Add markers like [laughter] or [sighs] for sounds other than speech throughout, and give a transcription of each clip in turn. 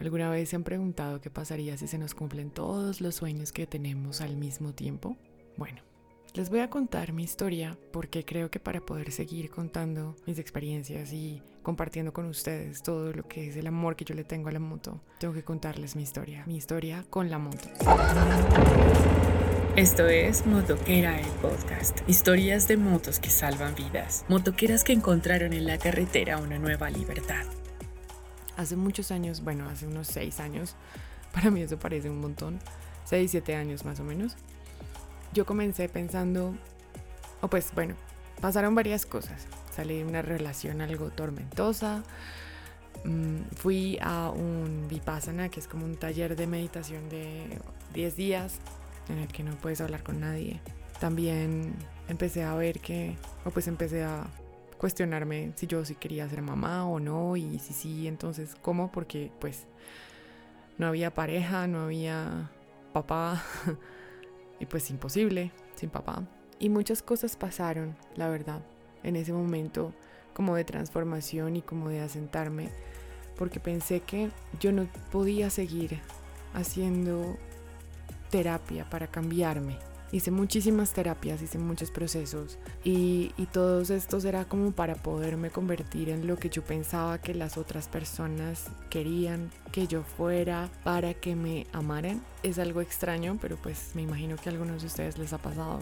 ¿Alguna vez se han preguntado qué pasaría si se nos cumplen todos los sueños que tenemos al mismo tiempo? Bueno, les voy a contar mi historia porque creo que para poder seguir contando mis experiencias y compartiendo con ustedes todo lo que es el amor que yo le tengo a la moto, tengo que contarles mi historia, mi historia con la moto. Esto es Motoquera el podcast. Historias de motos que salvan vidas. Motoqueras que encontraron en la carretera una nueva libertad. Hace muchos años, bueno, hace unos seis años, [laughs] para mí eso parece un montón, seis, siete años más o menos, yo comencé pensando, o pues bueno, pasaron varias cosas. Salí de una relación algo tormentosa. Mm, fui a un Vipassana, que es como un taller de meditación de 10 días en el que no puedes hablar con nadie. También empecé a ver que, o pues empecé a cuestionarme si yo sí quería ser mamá o no, y si sí, entonces cómo, porque pues no había pareja, no había papá. [laughs] Y pues imposible, sin papá. Y muchas cosas pasaron, la verdad, en ese momento como de transformación y como de asentarme, porque pensé que yo no podía seguir haciendo terapia para cambiarme. Hice muchísimas terapias, hice muchos procesos y, y todos estos era como para poderme convertir en lo que yo pensaba que las otras personas querían que yo fuera para que me amaran. Es algo extraño, pero pues me imagino que a algunos de ustedes les ha pasado.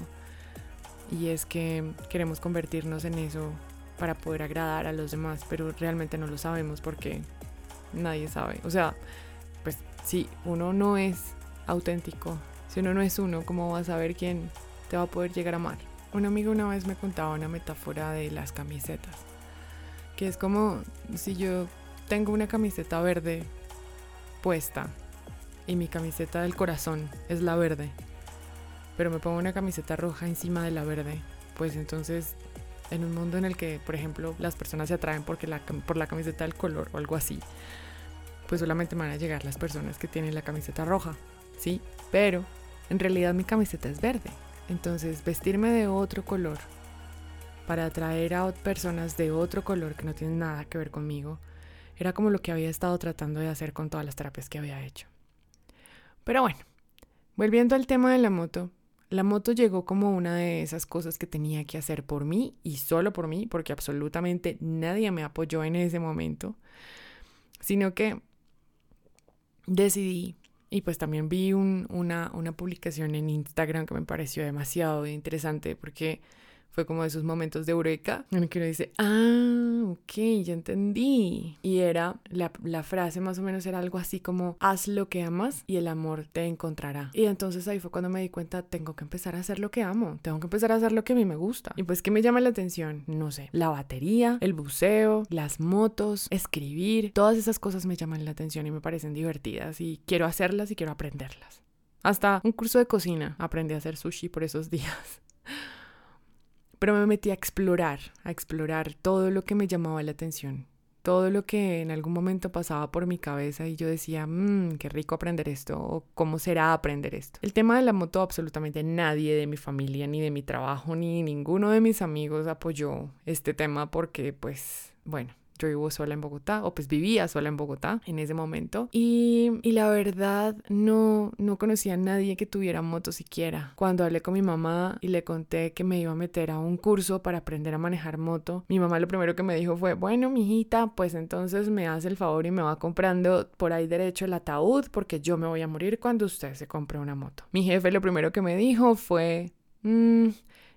Y es que queremos convertirnos en eso para poder agradar a los demás, pero realmente no lo sabemos porque nadie sabe. O sea, pues si uno no es auténtico si uno no es uno, ¿cómo vas a saber quién te va a poder llegar a amar? Un amigo una vez me contaba una metáfora de las camisetas, que es como si yo tengo una camiseta verde puesta y mi camiseta del corazón es la verde, pero me pongo una camiseta roja encima de la verde, pues entonces en un mundo en el que, por ejemplo, las personas se atraen porque por la camiseta del color o algo así, pues solamente me van a llegar las personas que tienen la camiseta roja, ¿sí? Pero en realidad mi camiseta es verde. Entonces vestirme de otro color para atraer a personas de otro color que no tienen nada que ver conmigo era como lo que había estado tratando de hacer con todas las terapias que había hecho. Pero bueno, volviendo al tema de la moto, la moto llegó como una de esas cosas que tenía que hacer por mí y solo por mí, porque absolutamente nadie me apoyó en ese momento, sino que decidí y pues también vi una, una publicación en Instagram que me pareció demasiado interesante porque fue como de esos momentos de eureka en el que uno dice, ah, ok, ya entendí. Y era, la, la, frase más o menos era algo así como, haz lo que amas y el amor te encontrará. Y entonces ahí fue cuando me di cuenta, tengo que empezar a hacer lo que amo, tengo que empezar a hacer lo que a mí me gusta. Y pues, ¿qué me llama la atención? No sé, la batería, el buceo, las motos, escribir, todas esas cosas me llaman la atención y me parecen divertidas y quiero hacerlas y quiero aprenderlas. Hasta un curso de cocina aprendí a hacer sushi por esos [laughs] días. Pero me metí a explorar, a explorar todo lo que me llamaba la atención, todo lo que en algún momento pasaba por mi cabeza y yo decía, mmm, qué rico aprender esto, o cómo será aprender esto. El tema de la moto, absolutamente nadie de mi familia, ni de mi trabajo, ni ninguno de mis amigos apoyó este tema porque, pues, bueno, yo vivo sola en Bogotá, o pues vivía sola en Bogotá en ese momento. Y, y, la verdad, no, no conocía a nadie que tuviera moto siquiera. Cuando hablé con mi mamá y le conté que me iba a meter a un curso para aprender a manejar moto, mi mamá lo primero que me dijo fue, bueno, mijita, pues entonces me hace el favor y me va comprando por ahí derecho el ataúd porque yo me voy a morir cuando usted se compre una moto. Mi jefe lo primero que me dijo fue, mmm,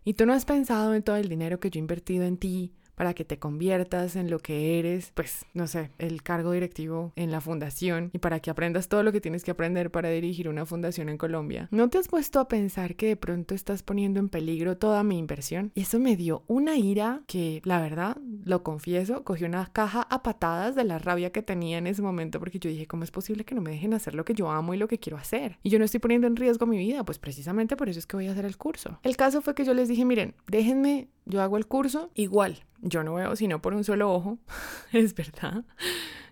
¿y tú no has pensado en todo el dinero que yo he invertido en ti? Para que te conviertas en lo que eres, pues no sé, el cargo directivo en la fundación y para que aprendas todo lo que tienes que aprender para dirigir una fundación en Colombia. ¿No te has puesto a pensar que de pronto estás poniendo en peligro toda mi inversión? Y eso me dio una ira que, la verdad, lo confieso, cogió una caja a patadas de la rabia que tenía en ese momento porque yo dije, ¿cómo es posible que no me dejen hacer lo que yo amo y lo que quiero hacer? Y yo no estoy poniendo en riesgo mi vida, pues precisamente por eso es que voy a hacer el curso. El caso fue que yo les dije, miren, déjenme yo hago el curso igual. Yo no veo sino por un solo ojo, [laughs] es verdad.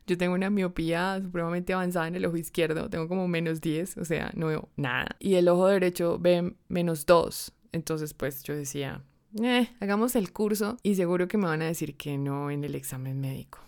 Yo tengo una miopía supremamente avanzada en el ojo izquierdo, tengo como menos 10, o sea, no veo nada. Y el ojo derecho ve menos 2. Entonces, pues yo decía, eh, hagamos el curso y seguro que me van a decir que no en el examen médico.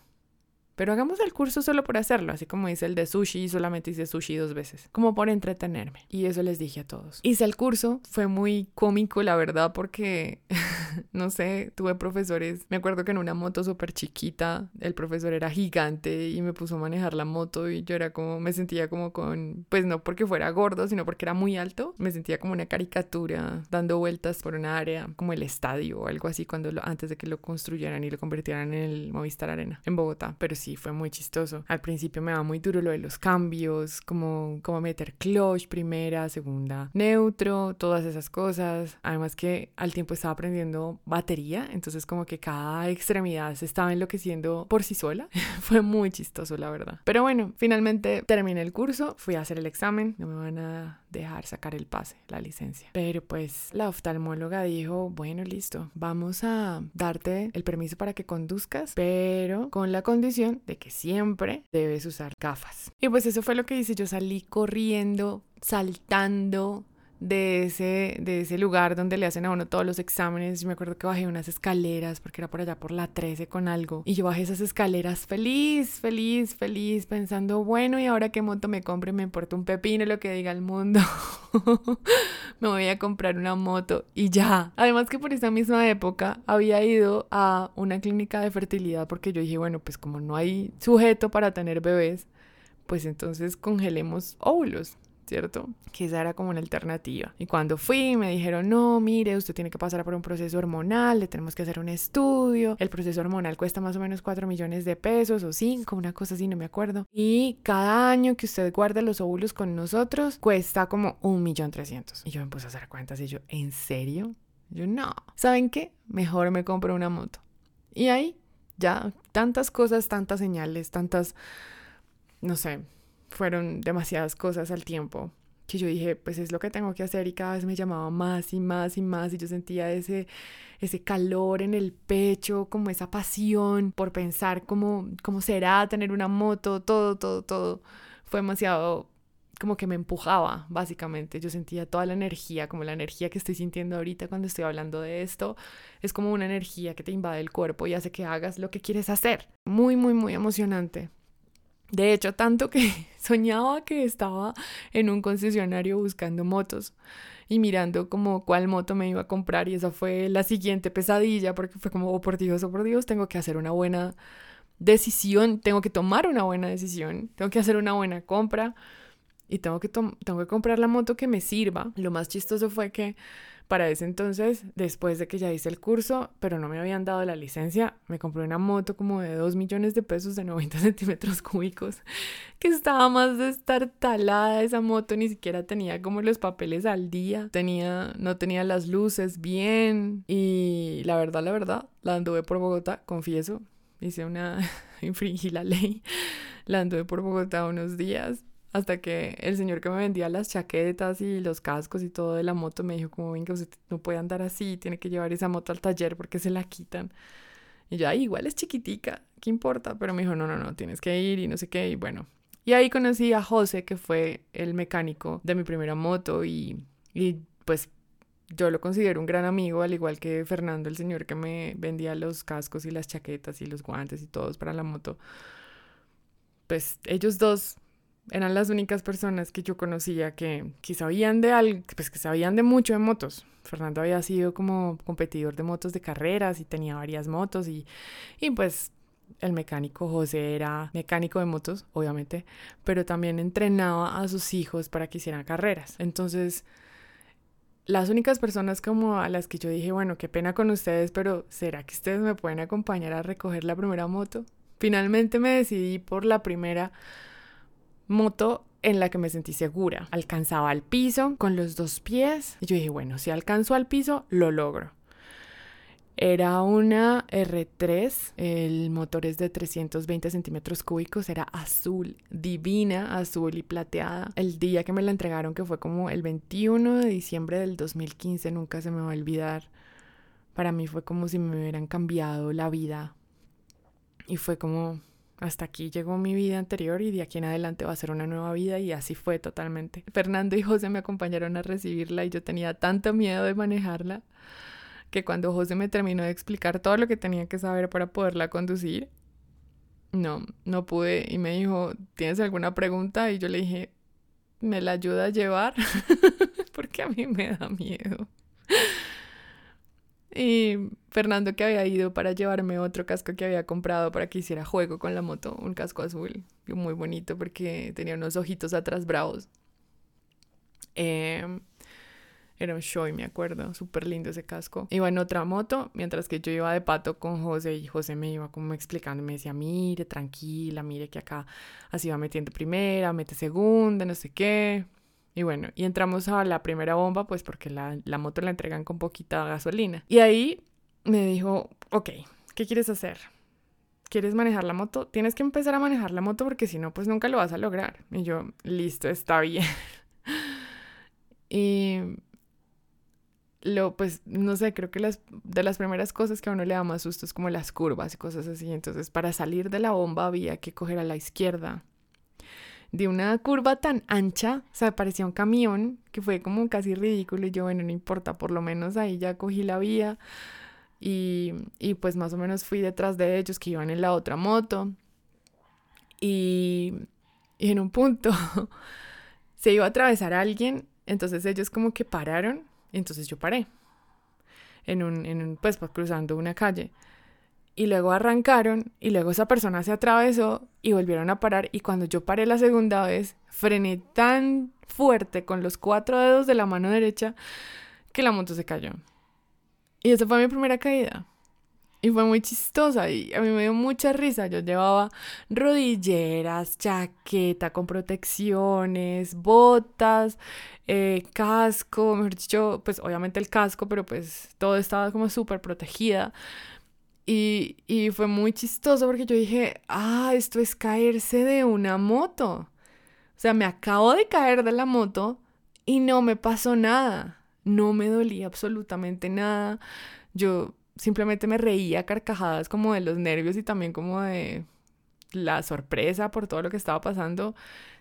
pero hagamos el curso solo por hacerlo, así como hice el de sushi, solamente hice sushi dos veces, como por entretenerme. Y eso les dije a todos. Hice el curso, fue muy cómico, la verdad, porque, [laughs] [laughs] no sé, tuve profesores, me acuerdo que en una moto súper chiquita, el profesor era gigante y me puso a manejar la moto y yo era como, me sentía como con, pues no porque fuera gordo, sino porque era muy alto, me sentía como una caricatura dando vueltas por una área como el estadio o algo así cuando antes de que lo construyeran y lo convirtieran en el Movistar Arena en Bogotá, pero sí fue muy chistoso. Al principio me va muy duro lo de los cambios, como, como meter clutch, primera, segunda, neutro, todas esas cosas. Además que al tiempo estaba aprendiendo batería, entonces como que cada extremidad se estaba enloqueciendo por sí sola. [laughs] fue muy chistoso, la verdad. Pero bueno, finalmente terminé el curso, fui a hacer el examen, no me van a dejar sacar el pase, la licencia. Pero pues la oftalmóloga dijo, bueno, listo, vamos a darte el permiso para que conduzcas, pero con la condición de que siempre debes usar gafas. Y pues eso fue lo que hice, yo salí corriendo, saltando, de ese, de ese lugar donde le hacen a uno todos los exámenes. Yo me acuerdo que bajé unas escaleras porque era por allá por la 13 con algo. Y yo bajé esas escaleras feliz, feliz, feliz, pensando, bueno, ¿y ahora qué moto me compre? Me importa un pepino lo que diga el mundo. [laughs] me voy a comprar una moto y ya. Además que por esa misma época había ido a una clínica de fertilidad porque yo dije, bueno, pues como no hay sujeto para tener bebés, pues entonces congelemos óvulos. ¿Cierto? Que esa era como una alternativa. Y cuando fui me dijeron, no, mire, usted tiene que pasar por un proceso hormonal, le tenemos que hacer un estudio. El proceso hormonal cuesta más o menos 4 millones de pesos o 5, una cosa así, no me acuerdo. Y cada año que usted guarda los óvulos con nosotros cuesta como un millón trescientos. Y yo me puse a hacer cuentas y yo, ¿en serio? Yo no. ¿Saben qué? Mejor me compro una moto. Y ahí ya tantas cosas, tantas señales, tantas, no sé, fueron demasiadas cosas al tiempo que yo dije, pues es lo que tengo que hacer y cada vez me llamaba más y más y más y yo sentía ese, ese calor en el pecho, como esa pasión por pensar cómo, cómo será tener una moto, todo, todo, todo. Fue demasiado como que me empujaba, básicamente. Yo sentía toda la energía, como la energía que estoy sintiendo ahorita cuando estoy hablando de esto. Es como una energía que te invade el cuerpo y hace que hagas lo que quieres hacer. Muy, muy, muy emocionante. De hecho, tanto que [laughs] soñaba que estaba en un concesionario buscando motos y mirando como cuál moto me iba a comprar y esa fue la siguiente pesadilla porque fue como, oh por Dios, oh por Dios, tengo que hacer una buena decisión, tengo que tomar una buena decisión, tengo que hacer una buena compra y tengo que, tengo que comprar la moto que me sirva. Lo más chistoso fue que para ese entonces, después de que ya hice el curso, pero no me habían dado la licencia, me compré una moto como de 2 millones de pesos de 90 [laughs] centímetros cúbicos, que estaba más de estar talada esa moto, ni siquiera tenía como los papeles al día, tenía, no tenía las luces bien y la verdad, la verdad, la anduve por Bogotá, confieso, hice una, [laughs] infringí la ley, la anduve por Bogotá unos días hasta que el señor que me vendía las chaquetas y los cascos y todo de la moto me dijo como, venga, usted no puede andar así, tiene que llevar esa moto al taller porque se la quitan. Y yo, Ay, igual es chiquitica, ¿qué importa? Pero me dijo, no, no, no, tienes que ir y no sé qué, y bueno. Y ahí conocí a José, que fue el mecánico de mi primera moto y, y pues yo lo considero un gran amigo, al igual que Fernando, el señor que me vendía los cascos y las chaquetas y los guantes y todos para la moto. Pues ellos dos eran las únicas personas que yo conocía que, que sabían de algo, pues que sabían de mucho de motos. Fernando había sido como competidor de motos de carreras y tenía varias motos y, y pues el mecánico José era mecánico de motos, obviamente, pero también entrenaba a sus hijos para que hicieran carreras. Entonces, las únicas personas como a las que yo dije, bueno, qué pena con ustedes, pero ¿será que ustedes me pueden acompañar a recoger la primera moto? Finalmente me decidí por la primera moto en la que me sentí segura. Alcanzaba al piso con los dos pies. Y yo dije, bueno, si alcanzo al piso, lo logro. Era una R3, el motor es de 320 centímetros cúbicos, era azul, divina, azul y plateada. El día que me la entregaron, que fue como el 21 de diciembre del 2015, nunca se me va a olvidar. Para mí fue como si me hubieran cambiado la vida. Y fue como, hasta aquí llegó mi vida anterior y de aquí en adelante va a ser una nueva vida y así fue totalmente. Fernando y José me acompañaron a recibirla y yo tenía tanto miedo de manejarla que cuando José me terminó de explicar todo lo que tenía que saber para poderla conducir, no, no pude. Y me dijo, ¿tienes alguna pregunta? Y yo le dije, ¿me la ayuda a llevar? [laughs] Porque a mí me da miedo. Y Fernando que había ido para llevarme otro casco que había comprado para que hiciera juego con la moto, un casco azul, muy bonito porque tenía unos ojitos atrás bravos. Eh, era un show, me acuerdo, súper lindo ese casco. Iba en otra moto, mientras que yo iba de pato con José y José me iba como explicando, me decía, mire, tranquila, mire que acá así va metiendo primera, mete segunda, no sé qué. Y bueno, y entramos a la primera bomba, pues porque la, la moto la entregan con poquita gasolina. Y ahí me dijo, ok, ¿qué quieres hacer? ¿Quieres manejar la moto? Tienes que empezar a manejar la moto porque si no, pues nunca lo vas a lograr. Y yo, listo, está bien. [laughs] y lo, pues, no sé, creo que las, de las primeras cosas que a uno le da más susto es como las curvas y cosas así. Entonces, para salir de la bomba había que coger a la izquierda. De una curva tan ancha, o sea, parecía un camión, que fue como casi ridículo. Y yo, bueno, no importa, por lo menos ahí ya cogí la vía. Y, y pues más o menos fui detrás de ellos que iban en la otra moto. Y, y en un punto [laughs] se iba a atravesar alguien, entonces ellos como que pararon entonces yo paré en un, en un pues, pues cruzando una calle. Y luego arrancaron y luego esa persona se atravesó y volvieron a parar. Y cuando yo paré la segunda vez, frené tan fuerte con los cuatro dedos de la mano derecha que la moto se cayó. Y esa fue mi primera caída. Y fue muy chistosa y a mí me dio mucha risa. Yo llevaba rodilleras, chaqueta con protecciones, botas, eh, casco, mejor dicho, pues obviamente el casco, pero pues todo estaba como súper protegida. Y, y fue muy chistoso porque yo dije, ah, esto es caerse de una moto. O sea, me acabo de caer de la moto y no me pasó nada. No me dolía absolutamente nada. Yo simplemente me reía carcajadas como de los nervios y también como de la sorpresa por todo lo que estaba pasando.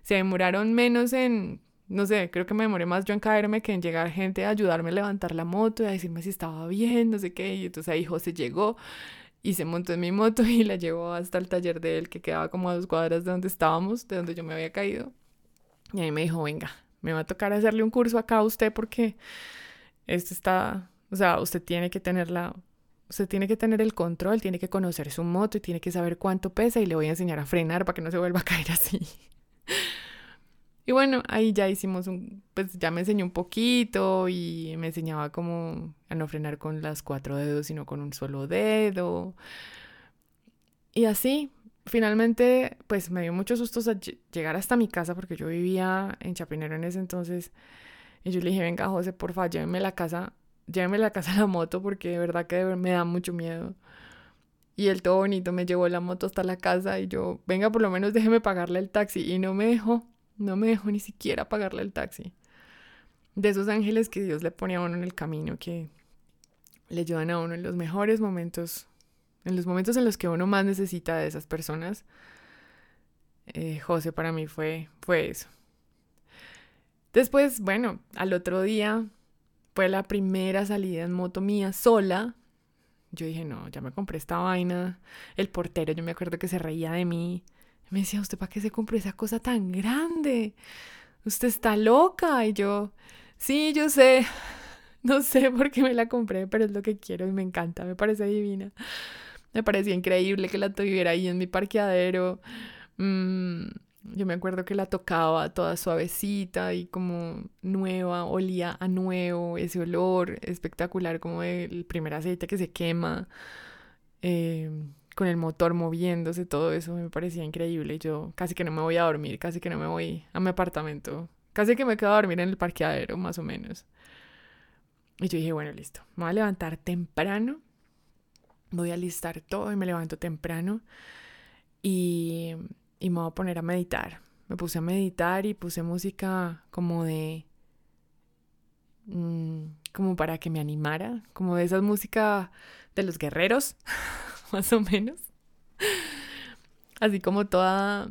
Se demoraron menos en, no sé, creo que me demoré más yo en caerme que en llegar gente a ayudarme a levantar la moto y a decirme si estaba bien, no sé qué. Y entonces ahí José llegó y se montó en mi moto [laughs] y la llevó hasta el taller de él que quedaba como a dos cuadras de donde estábamos, de donde yo me había caído. Y ahí me dijo, venga, me va a tocar hacerle un curso acá a usted porque esto está, o sea, usted tiene que tener la Usted tiene que tener el control, tiene que conocer su moto y tiene que saber cuánto pesa y le voy a enseñar a frenar para que no se vuelva a caer así. Y bueno, ahí ya hicimos un, pues ya me enseñó un poquito y me enseñaba cómo a no frenar con las cuatro dedos, sino con un solo dedo. Y así, finalmente, pues me dio mucho susto llegar hasta mi casa porque yo vivía en Chapinero en ese entonces. Y yo le dije, venga, José, porfa, lléveme a la casa lléveme a la casa la moto porque de verdad que me da mucho miedo. Y él todo bonito me llevó la moto hasta la casa y yo, venga, por lo menos déjeme pagarle el taxi. Y no me dejó, no me dejó ni siquiera pagarle el taxi. De esos ángeles que Dios le pone a uno en el camino, que le ayudan a uno en los mejores momentos, en los momentos en los que uno más necesita de esas personas. Eh, José para mí fue, fue eso. Después, bueno, al otro día fue la primera salida en moto mía sola. Yo dije, no, ya me compré esta vaina. El portero, yo me acuerdo que se reía de mí. Me decía, ¿usted para qué se compró esa cosa tan grande? Usted está loca. Y yo, sí, yo sé. [laughs] No sé por qué me la compré, pero es lo que quiero y me encanta. Me parece divina. Me parecía increíble que la tuviera ahí en mi parqueadero. Mmm yo me acuerdo que la tocaba toda suavecita y como nueva, olía a nuevo, ese olor espectacular como el primer aceite que se quema, em, con el motor moviéndose, todo eso me parecía increíble. Yo casi que no me voy a dormir, casi que no me voy a mi apartamento, casi que me quedo a dormir en el parqueadero, más o menos. Y yo dije, bueno, listo, me voy a levantar temprano, voy a listar todo y me levanto temprano. Y y me voy a poner a meditar. Me puse a meditar y puse música como de... Mm, como para que me animara, como de esa música de los guerreros, [laughs] [laughs] más o menos. Así como toda,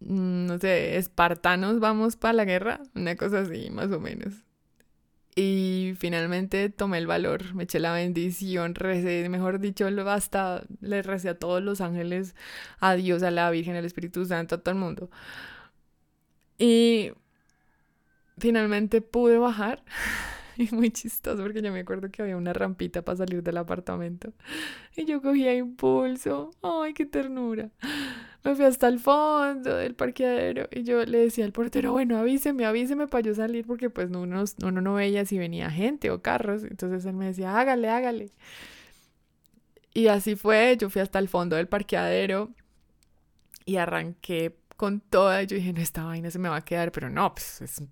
mm, no sé, espartanos vamos para la guerra, una cosa así, más o menos. Y finalmente tomé el valor, me eché la bendición, recé, mejor dicho, hasta le recé a todos los ángeles, a Dios, a la Virgen, al Espíritu Santo, a todo el mundo. Y finalmente pude bajar. [laughs] [laughs] Y muy chistoso porque yo me acuerdo que había una rampita para salir del apartamento. Y yo cogía impulso. ¡Ay, qué ternura! Me fui hasta el fondo del parqueadero y yo le decía al portero, bueno, avíseme, avíseme para yo salir porque pues uno, uno no veía si venía gente o carros. Entonces él me decía, hágale, hágale. Y así fue, yo fui hasta el fondo del parqueadero y arranqué con toda. Yo dije, no, esta vaina se me va a quedar, pero no, pues es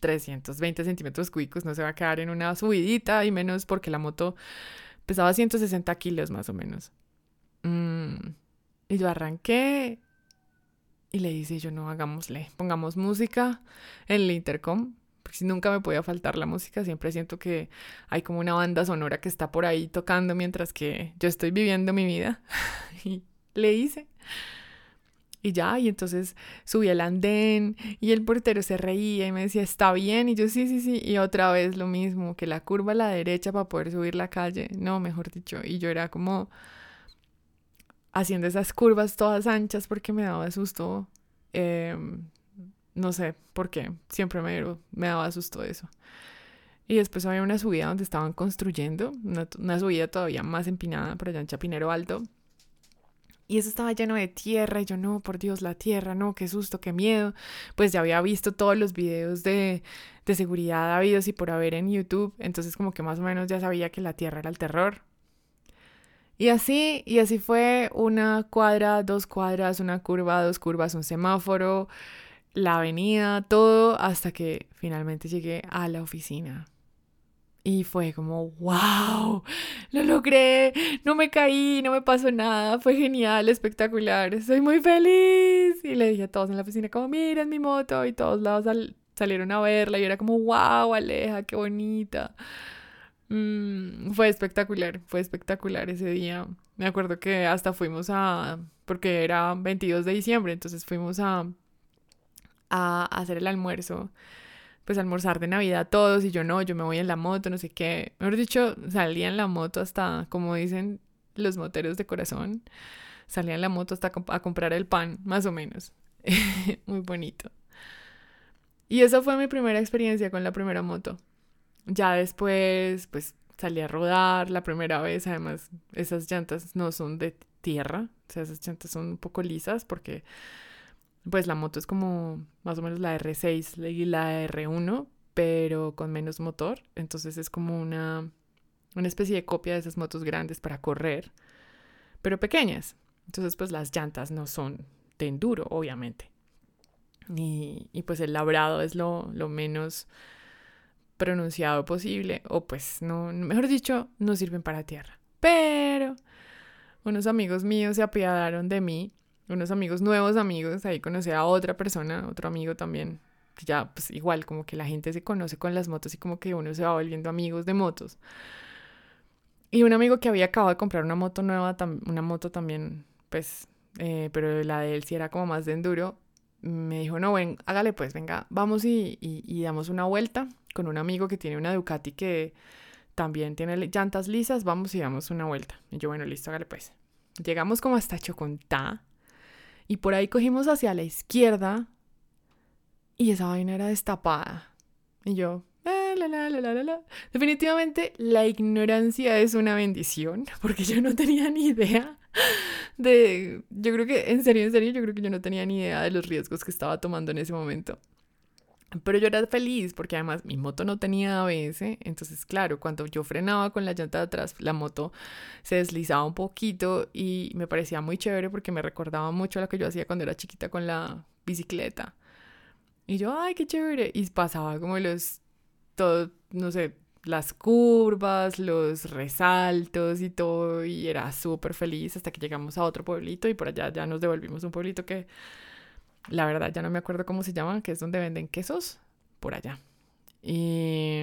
320 centímetros cúbicos, no se va a quedar en una subidita y menos porque la moto pesaba 160 kilos más o menos. Mm, y yo arranqué y le dije yo, no, hagámosle, pongamos música en el intercom, porque si nunca me podía faltar la música, siempre siento que hay como una banda sonora que está por ahí tocando mientras que yo estoy viviendo mi vida. [laughs] y le hice. Y ya, y entonces subí al andén y el portero se reía y me decía, está bien. Y yo, sí, sí, sí. Y otra vez lo mismo, que la curva a la derecha para poder subir la calle. No, mejor dicho. Y yo era como, haciendo esas curvas todas anchas porque me daba susto. Em, no sé por qué, siempre me, daba susto eso. Y después había una subida donde estaban construyendo, una, subida todavía más empinada por allá en Chapinero Alto. Y eso estaba lleno de tierra y yo no, por Dios, la tierra, no, qué susto, qué miedo. Pues ya había visto todos los videos de, de seguridad habidos y por haber en YouTube, entonces como que más o menos ya sabía que la tierra era el terror. Y así, y así fue una cuadra, dos cuadras, una curva, dos curvas, un semáforo, la avenida, todo, hasta que finalmente llegué a la oficina. Y fue como, wow, lo logré, no me caí, no me pasó nada, fue genial, espectacular, soy muy feliz. Y le dije a todos en la oficina como, miren mi moto, y todos lados salieron a verla y era como, wow, Aleja, qué bonita. Mm, fue espectacular, fue espectacular ese día. Me acuerdo que hasta fuimos a, porque era 22 de diciembre, entonces fuimos a, a hacer el almuerzo, pues almorzar de Navidad todos y yo no, yo me voy en la moto, no sé qué. Mejor dicho, salía en la moto hasta, como dicen los moteros de corazón, salía en la moto hasta a comprar el pan, más o menos. [laughs] Muy bonito. Y esa fue mi primera experiencia con la primera moto. Ya después, pues salí a rodar la primera vez. Además, esas llantas no son de tierra. O sea, esas llantas son un poco lisas porque, pues la moto es como más o menos la R6 y la R1, pero con menos motor. Entonces es como una, una especie de copia de esas motos grandes para correr, pero pequeñas. Entonces, pues las llantas no son de enduro, obviamente. Y, y pues el labrado es lo, lo menos pronunciado posible, o pues no, mejor dicho, no sirven para tierra. Pero unos amigos míos se apiadaron de mí, unos amigos nuevos amigos, ahí conocí a otra persona, otro amigo también, que ya pues igual como que la gente se conoce con las motos y como que uno se va volviendo amigos de motos. Y un amigo que había acabado de comprar una moto nueva, una moto también, pues, eh, pero la de él sí era como más de enduro, me dijo, no, ven, hágale pues, venga, vamos y, y, damos una vuelta con un amigo que tiene una Ducati que también tiene llantas lisas, vamos y damos una vuelta. Y yo, bueno, listo, hágale pues. Llegamos como hasta Chocontá y por ahí cogimos hacia la izquierda y esa vaina era destapada. Y yo, la, la. Definitivamente la ignorancia es una bendición [laughs] porque yo no tenía ni idea de, yo creo que, en serio, en serio, yo creo que yo no tenía ni idea de los riesgos que estaba tomando en ese momento. Pero yo era feliz porque además mi moto no tenía ABS, entonces claro, cuando yo frenaba con la llanta de atrás, la moto se deslizaba un poquito y me parecía muy chévere porque me recordaba mucho a lo que yo hacía cuando era chiquita con la bicicleta. Y yo, ay, qué chévere. Y pasaba como los, todo, no sé, las curvas, los resaltos y todo, y era súper feliz hasta que llegamos a otro pueblito y por allá ya nos devolvimos un pueblito que la verdad ya no me acuerdo cómo se llama, que es donde venden quesos, por allá. Y,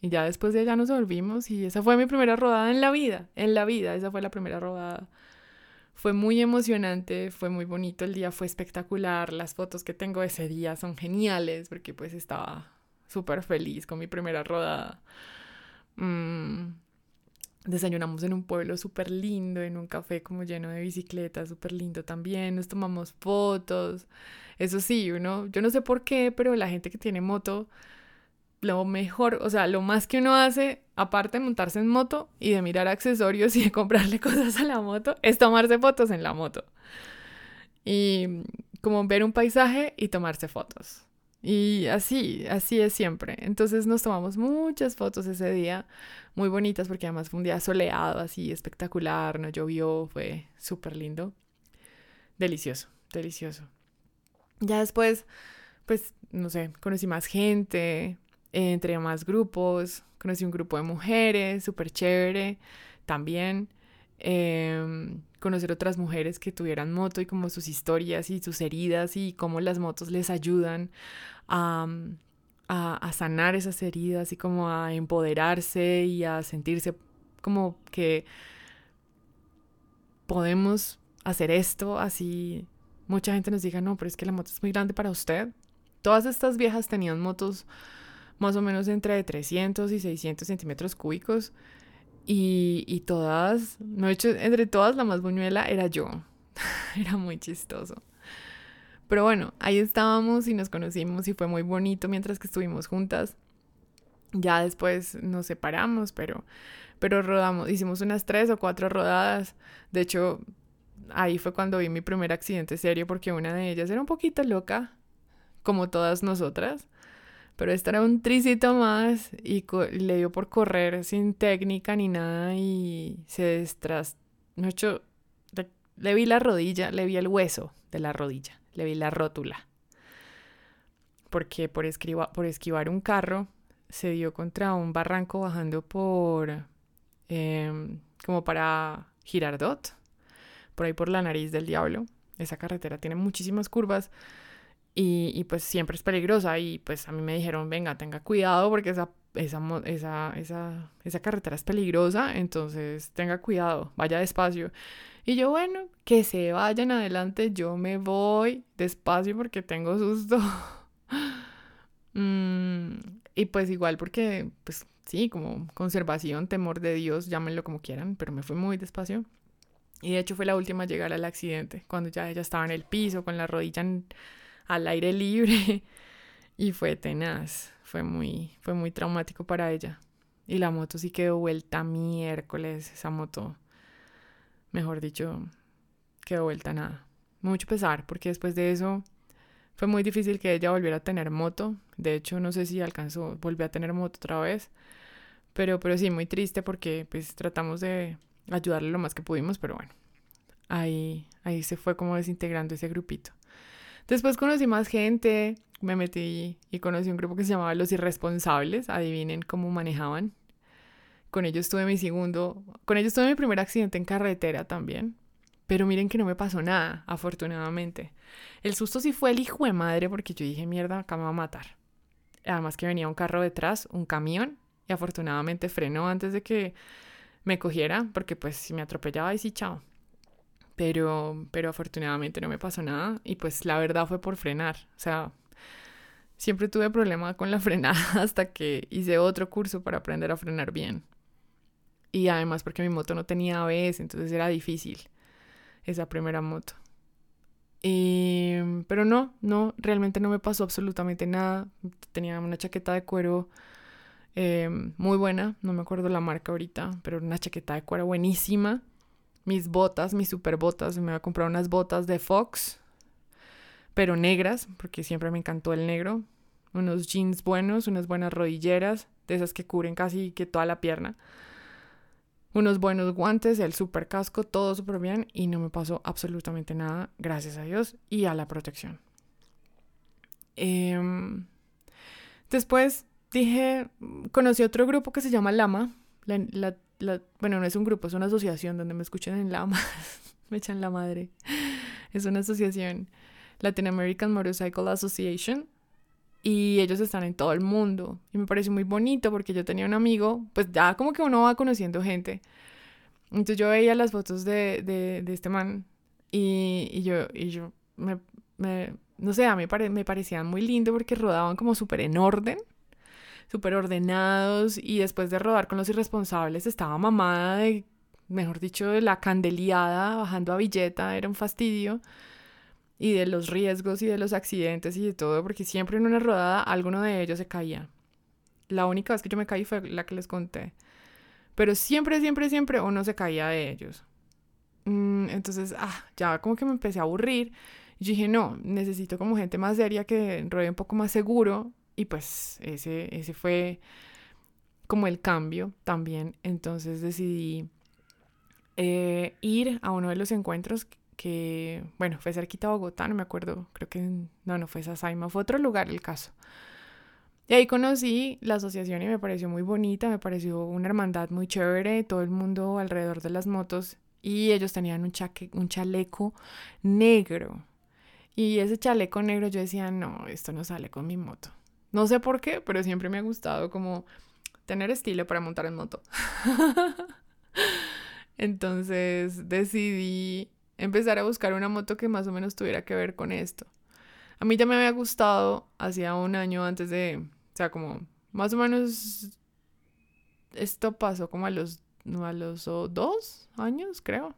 y ya después de allá nos devolvimos y esa fue mi primera rodada en la vida, en la vida, esa fue la primera rodada. Fue muy emocionante, fue muy bonito, el día fue espectacular, las fotos que tengo ese día son geniales porque pues estaba súper feliz con mi primera rodada. Mm, desayunamos en un pueblo súper lindo, en un café como lleno de bicicletas, súper lindo también. Nos tomamos fotos. Eso sí, uno, yo no sé por qué, pero la gente que tiene moto, lo mejor, o sea, lo más que uno hace, aparte de montarse en moto y de mirar accesorios y de comprarle [laughs] cosas a la moto, es tomarse fotos en la moto. Y como ver un paisaje y tomarse fotos. Y así, así es siempre. Entonces nos tomamos muchas fotos ese día, muy bonitas porque además fue un día soleado, así espectacular, no llovió, fue súper lindo. Delicioso, delicioso. Ya después, pues, no sé, conocí más gente, entré a más grupos, conocí un grupo de mujeres, súper chévere también. Em, conocer otras mujeres que tuvieran moto y como sus historias y sus heridas y cómo las motos les ayudan a, a, sanar esas heridas y como a empoderarse y a sentirse como que podemos hacer esto así mucha gente nos diga no pero es que la moto es muy grande para usted todas estas viejas tenían motos más o menos entre 300 y 600 centímetros cúbicos y, todas, no he hecho, entre todas la más buñuela era yo. [laughs] era muy chistoso. Pero bueno, ahí estábamos y nos conocimos y fue muy bonito mientras que estuvimos juntas. Ya después nos separamos, pero, pero rodamos, hicimos unas tres o cuatro rodadas. De hecho, ahí fue cuando vi mi primer accidente serio porque una de ellas era un poquito loca, como todas nosotras. Pero esta era un tricito más y le dio por correr sin técnica ni nada y se destras... No hecho, le, vi la rodilla, le vi el hueso de la rodilla, le vi la rótula. Porque por, por esquivar un carro se dio contra un barranco bajando por... Em, como para Girardot, por ahí por la nariz del diablo. Esa carretera tiene muchísimas curvas y, pues siempre es peligrosa y pues a mí me dijeron, venga, tenga cuidado porque esa, esa, esa, esa, esa carretera es peligrosa, entonces tenga cuidado, vaya despacio. Y yo, bueno, que se vayan adelante, yo me voy despacio porque tengo susto. [laughs] Mm, y pues igual porque, pues sí, como conservación, temor de Dios, llámenlo como quieran, pero me fui muy despacio. Y de hecho fue la última a llegar al accidente, cuando ya ella estaba en el piso, con la rodilla en al aire libre [laughs] y fue tenaz, fue muy, fue muy traumático para ella. Y la moto sí quedó vuelta miércoles, esa moto, mejor dicho, quedó vuelta nada. Mucho pesar, porque después de eso fue muy difícil que ella volviera a tener moto. De hecho, no sé si alcanzó, volvió a tener moto otra vez. Pero, pero sí, muy triste porque pues tratamos de ayudarle lo más que pudimos, pero bueno, ahí, ahí se fue como desintegrando ese grupito. Después conocí más gente, me metí y conocí un grupo que se llamaba Los Irresponsables, adivinen cómo manejaban. Con ellos tuve mi segundo, con ellos tuve mi primer accidente en carretera también. Pero miren que no me pasó nada, afortunadamente. El susto sí fue el hijo de madre porque yo dije, mierda, acá me va a matar. Además que venía un carro detrás, un camión, y afortunadamente frenó antes de que me cogiera, porque pues si me atropellaba y sí, chao pero, pero afortunadamente no me pasó nada y pues la verdad fue por frenar, o sea, siempre tuve problema con la [laughs] frenada hasta que hice otro curso para aprender a frenar bien. Y además porque mi moto no tenía ABS, entonces era difícil esa primera moto. Y, pero no, no, realmente no me pasó absolutamente nada. Tenía una chaqueta de cuero eh, muy buena, no me acuerdo la marca ahorita, pero una chaqueta de cuero buenísima mis botas, mis super botas. Me voy a comprar unas botas de Fox, pero negras, porque siempre me encantó el negro. Unos jeans buenos, unas buenas rodilleras, de esas que cubren casi que toda la pierna. Unos buenos guantes, el super casco, todo súper bien y no me pasó absolutamente nada, gracias a Dios y a la protección. Em, después dije, conocí otro grupo que se llama Lama, la, bueno, no es un grupo, es una asociación donde me escuchan en Lama, [laughs] me echan la madre. Es una asociación, Latin American Motorcycle Association, y ellos están en todo el mundo. Y me pareció muy bonito porque yo tenía un amigo, pues ya como que uno va conociendo gente. Entonces yo veía las fotos de, de, este man y, y, yo, y yo me, me, no sé, a mí me parecían muy lindo porque rodaban como súper en orden súper ordenados y después de rodar con los irresponsables estaba mamada de, mejor dicho, de la candeliada bajando a Villeta, era un fastidio y de los riesgos y de los accidentes y de todo, porque siempre en una rodada alguno de ellos se caía. La única vez que yo me caí fue la que les conté. Pero siempre, siempre, siempre uno se caía de ellos. Mm, entonces, ah, ya como que me empecé a aburrir. Y dije, no, necesito como gente más seria que rodee un poco más seguro. Y pues ese, ese fue como el cambio también. Entonces decidí eh, ir a uno de los encuentros que, bueno, fue cerquita de Bogotá, no me acuerdo, creo que, no, no fue Sasaima, fue otro lugar el caso. Y ahí conocí la asociación y me pareció muy bonita, me pareció una hermandad muy chévere, todo el mundo alrededor de las motos y ellos tenían un, un chaleco negro. Y ese chaleco negro yo decía, no, esto no sale con mi moto. No sé por qué, pero siempre me ha gustado como tener estilo para montar en moto. [laughs] Entonces decidí empezar a buscar una moto que más o menos tuviera que ver con esto. A mí ya me había gustado hacía un año antes de, o sea, como más o menos esto pasó como a los, a los dos años, creo,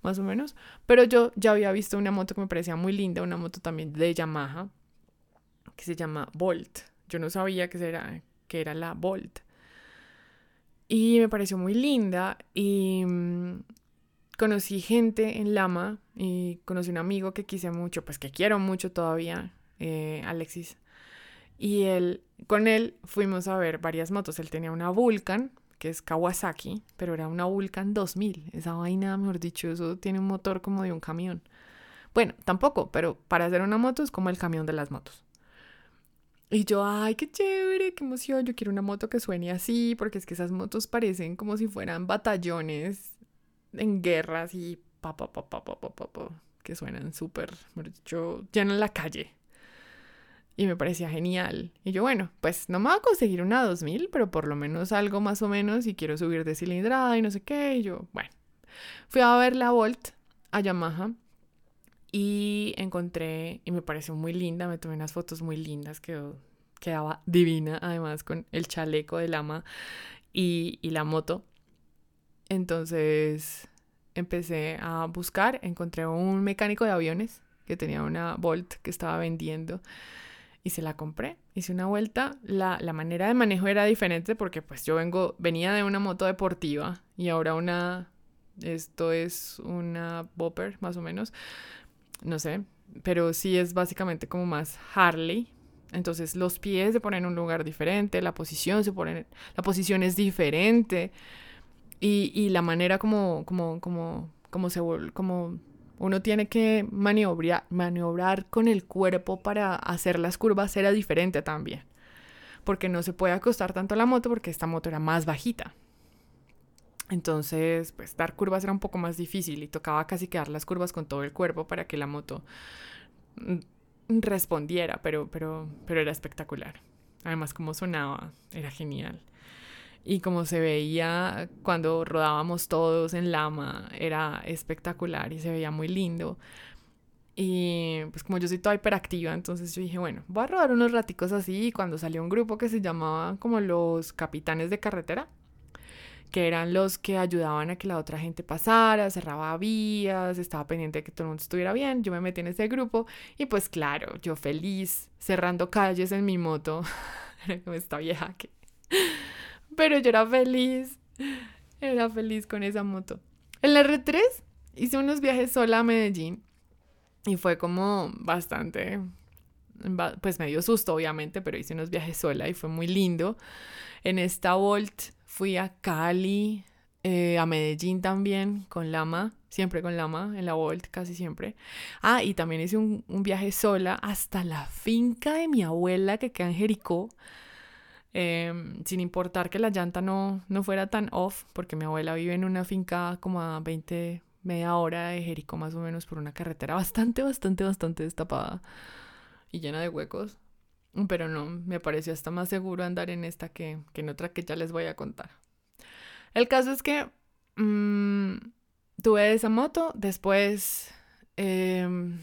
más o menos. Pero yo ya había visto una moto que me parecía muy linda, una moto también de Yamaha, que se llama Bolt. Yo no sabía que era, que era la Bolt. Y me pareció muy linda y mm, conocí gente en Lama y conocí un amigo que quise mucho, pues que quiero mucho todavía, eh, Alexis. Y él, con él fuimos a ver varias motos. Él tenía una Vulcan, que es Kawasaki, pero era una Vulcan 2000. Esa vaina, mejor dicho, eso tiene un motor como de un camión. Bueno, tampoco, pero para hacer una moto es como el camión de las motos. Y yo, ay, qué chévere, qué emoción, yo quiero una moto que suene así, porque es que esas motos parecen como si fueran batallones en guerras y pa, pa, pa, pa, pa, pa, pa, que suenan súper, yo llenan la calle. Y me parecía genial. Y yo, bueno, pues no me voy a conseguir una 2000, pero por lo menos algo más o menos y quiero subir de cilindrada y no sé qué. Y yo, bueno, fui a ver la Volt a Yamaha y encontré, y me pareció muy linda, me tomé unas fotos muy lindas, quedó, quedaba divina, además con el chaleco de lama y, y la moto. Entonces empecé a buscar, encontré un mecánico de aviones que tenía una Volt que estaba vendiendo y se la compré. Hice una vuelta, la, la, manera de manejo era diferente porque pues yo vengo, venía de una moto deportiva y ahora una, esto es una Bopper más o menos, no sé, pero sí es básicamente como más Harley. Entonces los pies se ponen en un lugar diferente, la posición se pone, la posición es diferente. Y, y la manera como, como, como, como se como uno tiene que maniobrar, maniobrar con el cuerpo para hacer las curvas era diferente también. Porque no se puede acostar tanto la moto porque esta moto era más bajita. Entonces, pues dar curvas era un poco más difícil y tocaba casi quedar las curvas con todo el cuerpo para que la moto mm, respondiera, pero, pero, pero era espectacular. Además, como sonaba, era genial y como se veía cuando rodábamos todos en Lama, era espectacular y se veía muy lindo. Y pues como yo soy toda hiperactiva, entonces yo dije, bueno, voy a rodar unos raticos así. Y cuando salió un grupo que se llamaba como los capitanes de carretera, que eran los que ayudaban a que la otra gente pasara, cerraba vías, estaba pendiente de que todo el mundo estuviera bien. Yo me metí en ese grupo y pues claro, yo feliz cerrando calles en mi moto. [laughs] Esta vieja que [laughs] pero yo era feliz. Era feliz con esa moto. En la R3 hice unos viajes sola a Medellín. Y fue como bastante. Pues me dio susto, obviamente, pero hice unos viajes sola y fue muy lindo. En esta Volt fui a Cali, eh, a Medellín también, con Lama, siempre con Lama, en la Volt, casi siempre. Ah, y también hice un, viaje sola hasta la finca de mi abuela que queda en Jericó Em, sin importar que la llanta no, no fuera tan off, porque mi abuela vive en una finca como a 20, media hora de Jericó más o menos por una carretera bastante, bastante, bastante destapada y llena de huecos. Pero no, me pareció hasta más seguro andar en esta que, que en otra que ya les voy a contar. El caso es que mm, tuve esa moto, después... Em,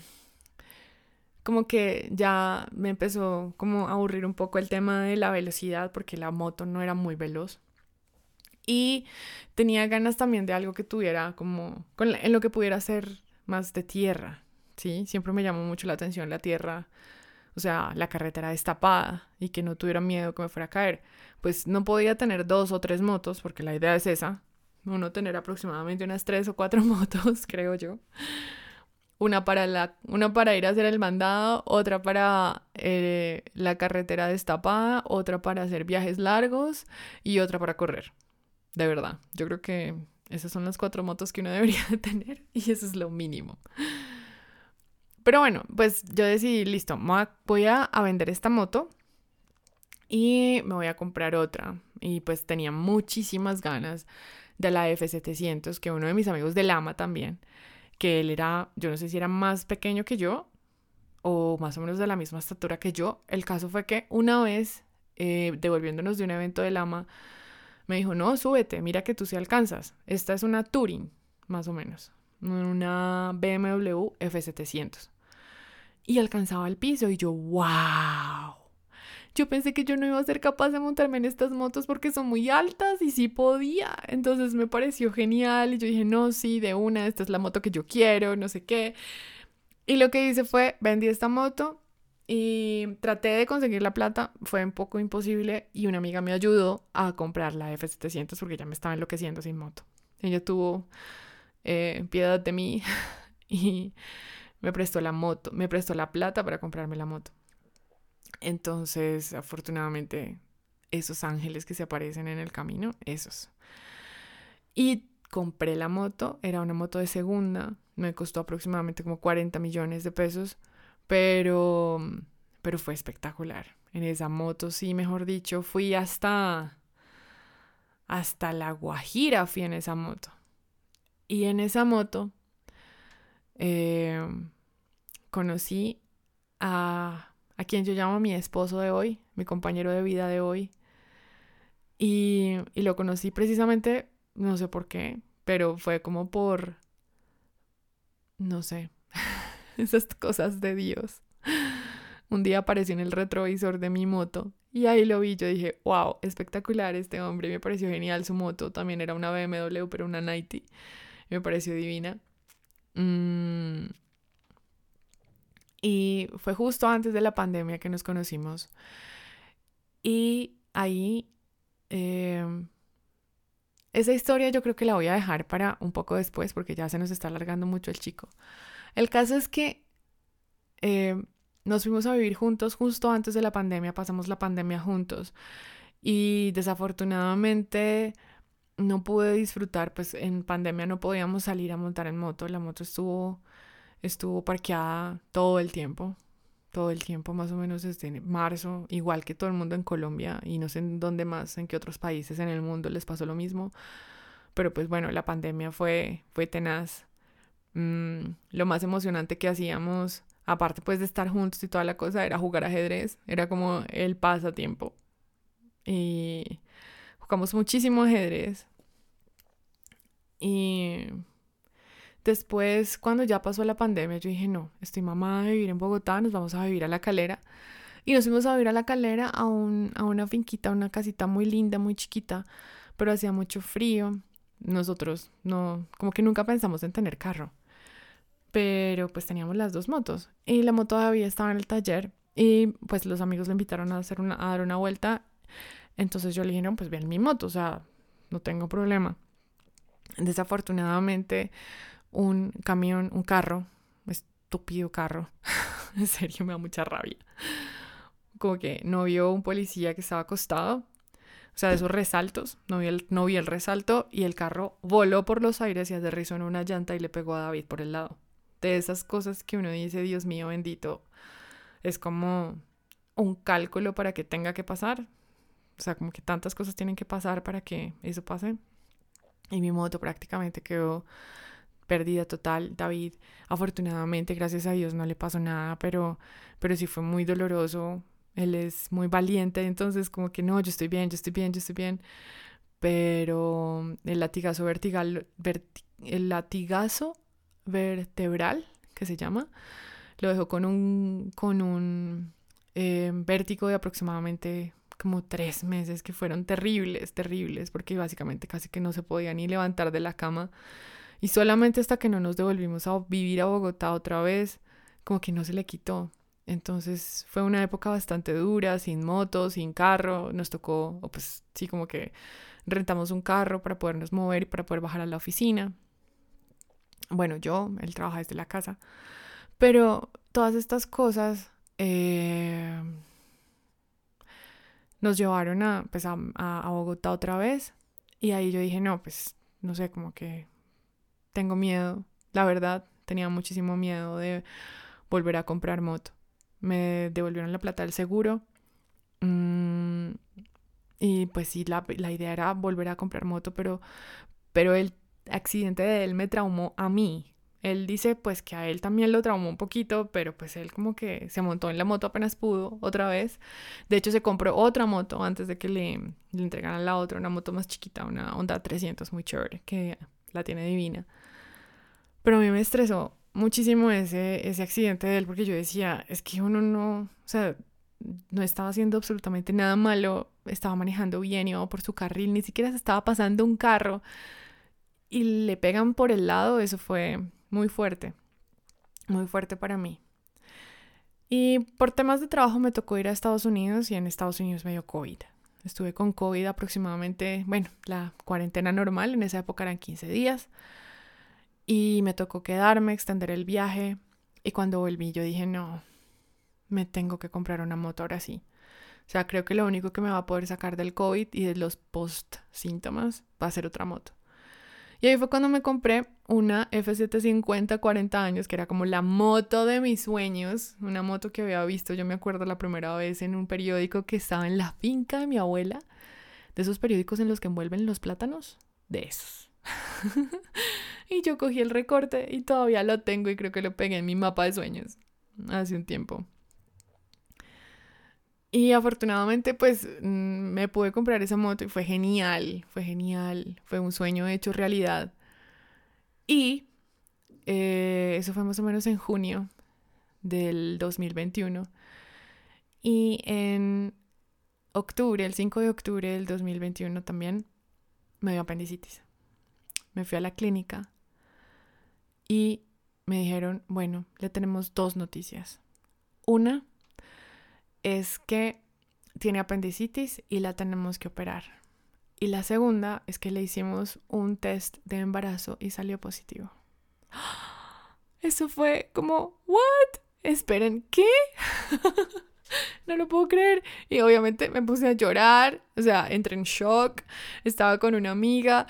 como que ya me empezó como a aburrir un poco el tema de la velocidad porque la moto no era muy veloz. Y tenía ganas también de algo que tuviera como, en lo que pudiera ser más de tierra, ¿sí? Siempre me llamó mucho la atención la tierra, o sea, la carretera destapada y que no tuviera miedo que me fuera a caer. Pues no podía tener dos o tres motos, porque la idea es esa, uno tener aproximadamente unas tres o cuatro [laughs] motos, creo yo. Una para, la, una para ir a hacer el mandado, otra para eh, la carretera destapada, otra para hacer viajes largos y otra para correr. De verdad, yo creo que esas son las cuatro motos que uno [laughs] debería tener y eso es lo mínimo. Pero bueno, pues yo decidí, listo, voy a, vender esta moto y me voy a comprar otra. Y pues tenía muchísimas ganas de la F700, que uno de mis amigos de Lama también, que él era, yo no sé si era más pequeño que yo o más o menos de la misma estatura que yo. El caso fue que una vez, eh, devolviéndonos de un evento de Lama, me dijo, no, súbete, mira que tú sí alcanzas. Esta es una Touring, más o menos, una BMW F700. Y alcanzaba el piso y yo, wow yo pensé que yo no iba a ser capaz de montarme en estas motos porque son muy altas y sí podía. Entonces me pareció genial y yo dije, no, sí, de una, esta es la moto que yo quiero, no sé qué. Y lo que hice fue, vendí esta moto y traté de conseguir la plata, fue un poco imposible y una amiga me ayudó a comprar la F700 porque ya me estaba enloqueciendo sin moto. Ella tuvo eh, piedad de mí [laughs] y me prestó la moto, me prestó la plata para comprarme la moto. Entonces, afortunadamente, esos ángeles que se aparecen en el camino, esos. Y compré la moto, era una moto de segunda, me costó aproximadamente como 40 millones de pesos, pero, pero fue espectacular. En esa moto, sí, mejor dicho, fui hasta, hasta La Guajira, fui en esa moto. Y en esa moto eh, conocí a a quien yo llamo mi esposo de hoy, mi compañero de vida de hoy. Y, y lo conocí precisamente, no sé por qué, pero fue como por, no sé, [laughs] esas cosas de Dios. Un día apareció en el retrovisor de mi moto y ahí lo vi. Yo dije, wow, espectacular este hombre. Me pareció genial su moto. También era una BMW, pero una 90. Me pareció divina. Mm, y fue justo antes de la pandemia que nos conocimos. Y ahí, em, esa historia yo creo que la voy a dejar para un poco después porque ya se nos está alargando mucho el chico. El caso es que em, nos fuimos a vivir juntos justo antes de la pandemia, pasamos la pandemia juntos. Y desafortunadamente no pude disfrutar, pues en pandemia no podíamos salir a montar en moto, la moto estuvo estuvo parqueada todo el tiempo, todo el tiempo más o menos desde marzo, igual que todo el mundo en Colombia y no sé en dónde más, en qué otros países en el mundo les pasó lo mismo. Pero pues bueno, la pandemia fue, fue tenaz. Mm, lo más emocionante que hacíamos, aparte pues de estar juntos y toda la cosa, era jugar ajedrez, era como el pasatiempo. Y jugamos muchísimo ajedrez. Y Después, cuando ya pasó la pandemia, yo dije, no, estoy mamada de vivir en Bogotá, nos vamos a vivir a la calera. Y nos fuimos a vivir a la calera a, un, a una finquita, una casita muy linda, muy chiquita, pero hacía mucho frío. Nosotros no, como que nunca pensamos en tener carro. Pero pues teníamos las dos motos. Y la moto todavía estaba en el taller. Y pues los amigos le invitaron a, hacer una, a dar una vuelta. Entonces yo le dije, no, pues ven mi moto, o sea, no tengo problema. Desafortunadamente, un camión, un carro, estúpido carro, [laughs] en serio me da mucha rabia. Como que no vio un policía que estaba acostado, o sea, de esos resaltos, no vi, el, no vi el resalto y el carro voló por los aires y aterrizó en una llanta y le pegó a David por el lado. De esas cosas que uno dice, Dios mío bendito, es como un cálculo para que tenga que pasar. O sea, como que tantas cosas tienen que pasar para que eso pase. Y mi moto prácticamente quedó pérdida total. David, afortunadamente, gracias a Dios, no le pasó nada, pero, pero sí fue muy doloroso. Él es muy valiente, entonces como que no, yo estoy bien, yo estoy bien, yo estoy bien. Pero el latigazo vertical, el latigazo vertebral, que se llama, lo dejó con un, con un eh, vértigo de aproximadamente como tres meses que fueron terribles, terribles, porque básicamente casi que no se podía ni levantar de la cama. Y solamente hasta que no nos devolvimos a vivir a Bogotá otra vez, como que no se le quitó. Entonces fue una época bastante dura, sin moto, sin carro. Nos tocó, o pues sí, como que rentamos un carro para podernos mover y para poder bajar a la oficina. Bueno, yo, él trabaja desde la casa. Pero todas estas cosas eh, nos llevaron a, pues, a, a Bogotá otra vez. Y ahí yo dije, no, pues, no sé, como que tengo miedo. La verdad, tenía muchísimo miedo de volver a comprar moto. Me devolvieron la plata del seguro. Mm, y pues sí, la, la, idea era volver a comprar moto, pero, pero el accidente de él me traumó a mí. Él dice pues que a él también lo traumó un poquito, pero pues él como que se montó en la moto apenas pudo otra vez. De hecho se compró otra moto antes de que le, le entregaran la otra, una moto más chiquita, una Honda 300 muy chévere, que la tiene divina. Pero a mí me estresó muchísimo ese, ese accidente de él porque yo decía, es que uno no, o sea, no estaba haciendo absolutamente nada malo, estaba manejando bien, iba por su carril, ni siquiera se estaba pasando un carro y le pegan por el lado, eso fue muy fuerte, muy fuerte para mí. Y por temas de trabajo me tocó ir a Estados Unidos y en Estados Unidos me dio COVID. Estuve con COVID aproximadamente, bueno, la cuarentena normal, en esa época eran 15 días. Y me tocó quedarme, extender el viaje. Y cuando volví yo dije, no, me tengo que comprar una moto ahora sí. O sea, creo que lo único que me va a poder sacar del COVID y de los post síntomas va a ser otra moto. Y ahí fue cuando me compré una F750 40 años, que era como la moto de mis sueños, una moto que había visto, yo me acuerdo la primera vez en un periódico que estaba en la finca de mi abuela, de esos periódicos en los que envuelven los plátanos, de esos. [laughs] y yo cogí el recorte y todavía lo tengo y creo que lo pegué en mi mapa de sueños hace un tiempo. Y afortunadamente pues mm, me pude comprar esa moto y fue genial, fue genial, fue un sueño hecho realidad. Y eh, eso fue más o menos en junio del 2021. Y en octubre, el 5 de octubre del 2021 también, me dio apendicitis. Me fui a la clínica y me dijeron, bueno, le tenemos dos noticias. Una, es que tiene apendicitis y la tenemos que operar. Y la segunda es que le hicimos un test de embarazo y salió positivo. [gasps] Eso fue como, ¿what? Esperen, ¿qué? [laughs] no lo puedo creer. Y obviamente me puse a llorar, o sea, entré en shock, estaba con una amiga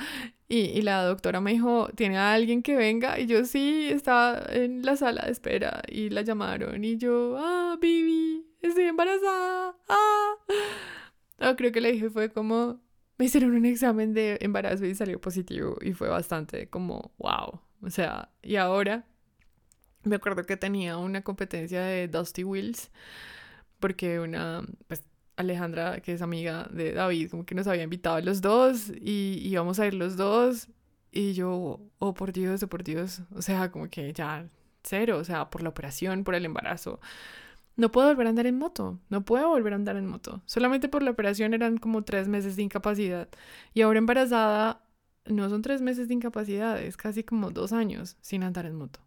y, y, la doctora me dijo, ¿tiene a alguien que venga? Y yo sí, estaba en la sala de espera y la llamaron y yo, ah, Bibi, estoy embarazada. Ah. No, creo que le dije fue como, me hicieron un examen de embarazo y salió positivo y fue bastante como, wow. O sea, y ahora me acuerdo que tenía una competencia de Dusty Wheels porque una, pues Alejandra, que es amiga de David, como que nos había invitado a los dos y íbamos a ir los dos y yo, oh por Dios, oh por Dios, o sea, como que ya cero, o sea, por la operación, por el embarazo no puedo volver a andar en moto, no puedo volver a andar en moto. Solamente por la operación eran como tres meses de incapacidad. Y ahora embarazada no son tres meses de incapacidad, es casi como dos años sin andar en moto.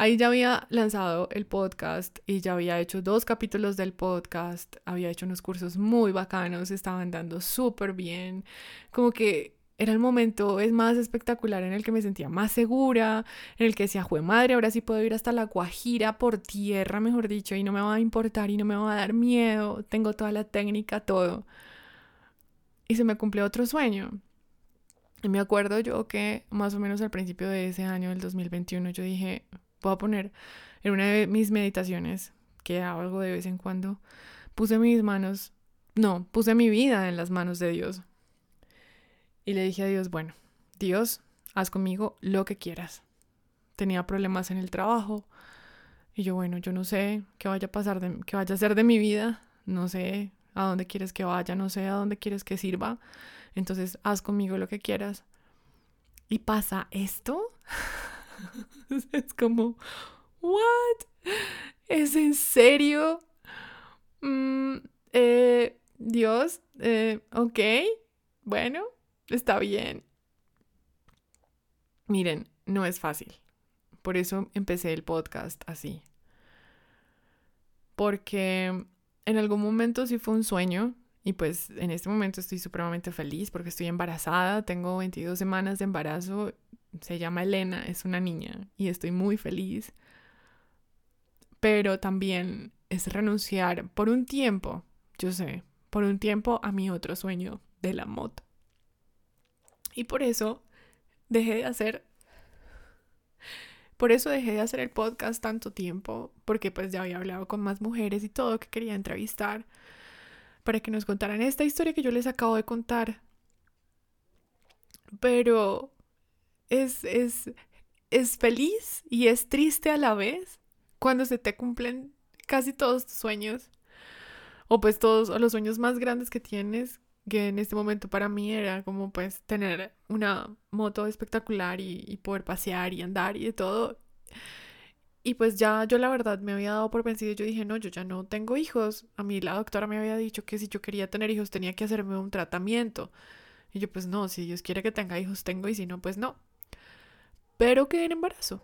Ahí ya había lanzado el podcast y ya había hecho dos capítulos del podcast, había hecho unos cursos muy bacanos, estaban andando súper bien, como que era el momento es más espectacular en el que me sentía más segura, en el que decía, jue madre, ahora sí puedo ir hasta la Guajira por tierra, mejor dicho, y no me va a importar y no me va a dar miedo, tengo toda la técnica, todo. Y se me cumplió otro sueño. Y me acuerdo yo que más o menos al principio de ese año, del 2021, yo dije, voy a poner en una de mis meditaciones, que hago de vez en cuando, puse mis manos, no, puse mi vida en las manos de Dios y le dije a Dios, bueno, Dios, haz conmigo lo que quieras. Tenía problemas en el trabajo. Y yo, bueno, yo no sé qué vaya a pasar, de, qué vaya a ser de mi vida. No sé a dónde quieres que vaya, no sé a dónde quieres que sirva. Entonces, haz conmigo lo que quieras. Y pasa esto. [laughs] [laughs] es como, ¿what? ¿Es en serio? Mm, eh, Dios, eh, ok, bueno, está bien. Miren, no es fácil. Por eso empecé el podcast así. Porque en algún momento sí fue un sueño y pues en este momento estoy supremamente feliz porque estoy embarazada, tengo 22 semanas de embarazo, se llama Elena, es una niña y estoy muy feliz. Pero también es renunciar por un tiempo, yo sé, por un tiempo a mi otro sueño de la moto. Y por eso dejé de hacer por eso dejé de hacer el podcast tanto tiempo, porque pues ya había hablado con más mujeres y todo que quería entrevistar para que nos contaran esta historia que yo les acabo de contar. Pero es, es, es feliz y es triste a la vez cuando se te cumplen casi todos tus sueños. O pues todos los sueños más grandes que tienes, que en este momento para mí era como pues tener una moto espectacular y, poder pasear y andar y de todo. Y pues ya yo la verdad me había dado por vencido. Yo dije, no, yo ya no tengo hijos. A mí la doctora me había dicho que si yo quería tener hijos tenía que hacerme un tratamiento. Y yo pues no, si Dios quiere que tenga hijos tengo y si no, pues no. Pero quedé en embarazo.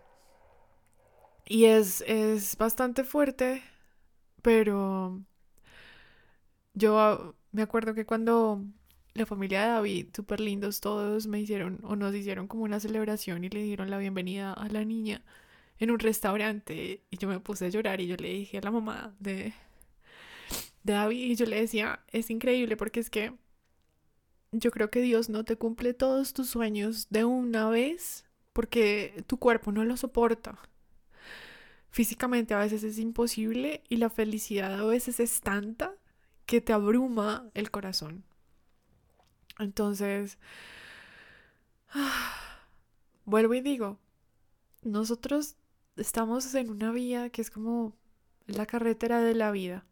Y es, es bastante fuerte, pero yo me acuerdo que cuando la familia de David, súper lindos todos, me hicieron o nos hicieron como una celebración y le dieron la bienvenida a la niña en un restaurante y yo me puse a llorar y yo le dije a la mamá de, de David y yo le decía, es increíble porque es que yo creo que Dios no te cumple todos tus sueños de una vez porque tu cuerpo no lo soporta. Físicamente a veces es imposible y la felicidad a veces es tanta que te abruma el corazón. Entonces, [sighs] vuelvo y digo, nosotros estamos en una vía que es como la carretera de la vida.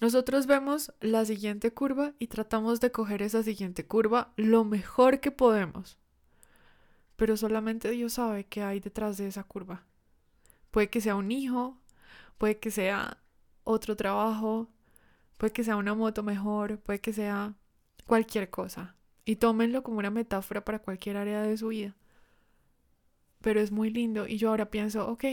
Nosotros vemos la siguiente curva y tratamos de coger esa siguiente curva lo mejor que podemos. Pero solamente Dios sabe qué hay detrás de esa curva. Puede que sea un hijo, puede que sea otro trabajo, Puede que sea una moto mejor, puede que sea cualquier cosa. Y tómenlo como una metáfora para cualquier área de su vida. Pero es muy lindo y yo ahora pienso, ok,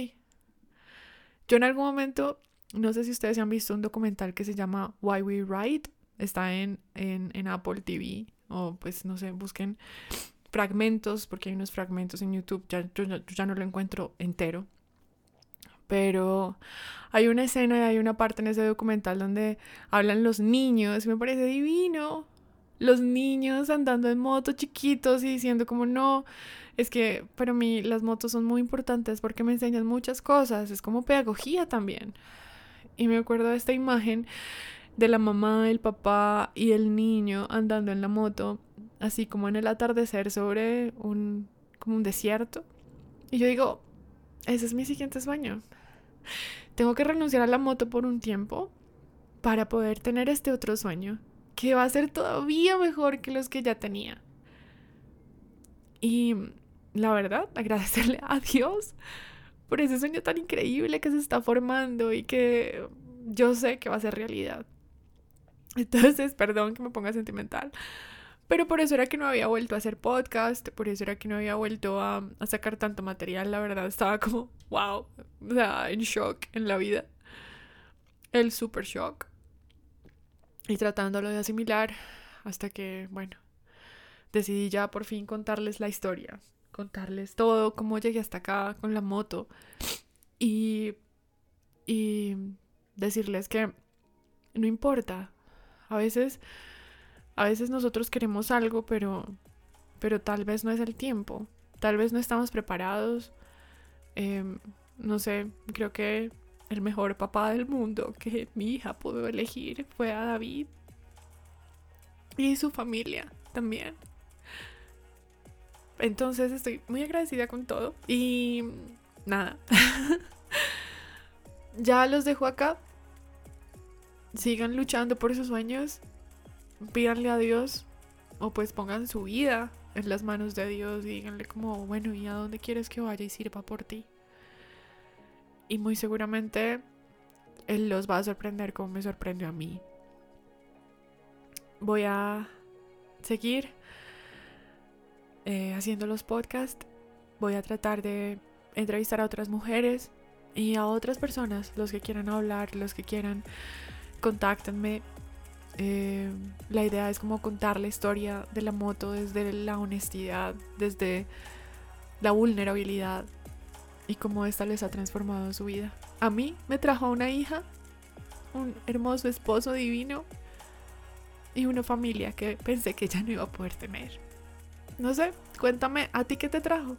yo en algún momento, no sé si ustedes han visto un documental que se llama Why We Ride, está en, en, Apple TV o pues no sé, busquen fragmentos porque hay unos fragmentos en YouTube, ya, yo ya no lo encuentro entero pero hay una escena y hay una parte en ese documental donde hablan los niños, y me parece divino. Los niños andando en moto chiquitos y diciendo como no, es que para mí las motos son muy importantes porque me enseñan muchas cosas, es como pedagogía también. Y me acuerdo de esta imagen de la mamá, el papá y el niño andando en la moto, así como en el atardecer sobre un como un desierto. Y yo digo, ese es mi siguiente sueño. Tengo que renunciar a la moto por un tiempo para poder tener este otro sueño, que va a ser todavía mejor que los que ya tenía. Y la verdad, [laughs] agradecerle a Dios por ese sueño tan increíble que se está formando y que yo sé que va a ser realidad. Entonces, perdón que me ponga sentimental, pero por eso era que no había vuelto a hacer podcast, por eso era que no había vuelto a, sacar tanto material, la verdad estaba como, wow, o sea, en shock en la vida. El super shock. Y tratándolo de asimilar hasta que, bueno, decidí ya por fin contarles la historia, contarles todo, cómo llegué hasta acá con la moto y, y decirles que no importa, a veces a veces nosotros queremos algo, pero, pero tal vez no es el tiempo. Tal vez no estamos preparados. Em, no sé, creo que el mejor papá del mundo [laughs] que mi hija pudo elegir fue a David. Y su familia también. Entonces estoy muy agradecida con todo. Y nada. [laughs] ya los dejo acá. Sigan luchando por sus sueños pídanle a Dios o pues pongan su vida en las manos de Dios y díganle como, bueno, ¿y a dónde quieres que vaya y sirva por ti? y muy seguramente él los va a sorprender como me sorprendió a mí. Voy a seguir eh, haciendo los podcasts. Voy a tratar de entrevistar a otras mujeres y a otras personas, los que quieran hablar, los que quieran, contáctenme. Eh, la idea es como contar la historia de la moto desde la honestidad, desde la vulnerabilidad y cómo esta les ha transformado su vida. A mí me trajo una hija, un hermoso esposo divino y una familia que pensé que ya no iba a poder tener. No sé, cuéntame, ¿a ti qué te trajo?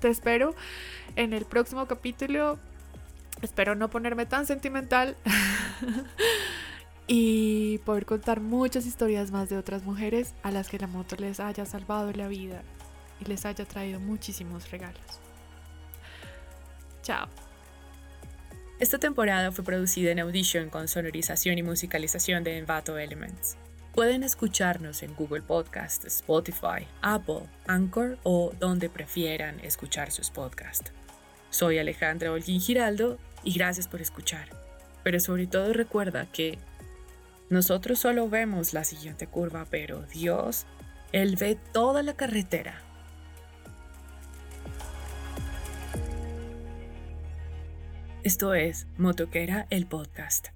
Te espero en el próximo capítulo. Espero no ponerme tan sentimental [laughs] y poder contar muchas historias más de otras mujeres a las que la moto les haya salvado la vida y les haya traído muchísimos regalos. Chao. Esta temporada fue producida en Audition con sonorización y musicalización de Envato Elements. Pueden escucharnos en Google Podcast, Spotify, Apple, Anchor o donde prefieran escuchar sus podcasts. Soy Alejandra Olguín Giraldo y gracias por escuchar. Pero sobre todo recuerda que nosotros solo vemos la siguiente curva, pero Dios, Él ve toda la carretera. Esto es Motoquera el podcast.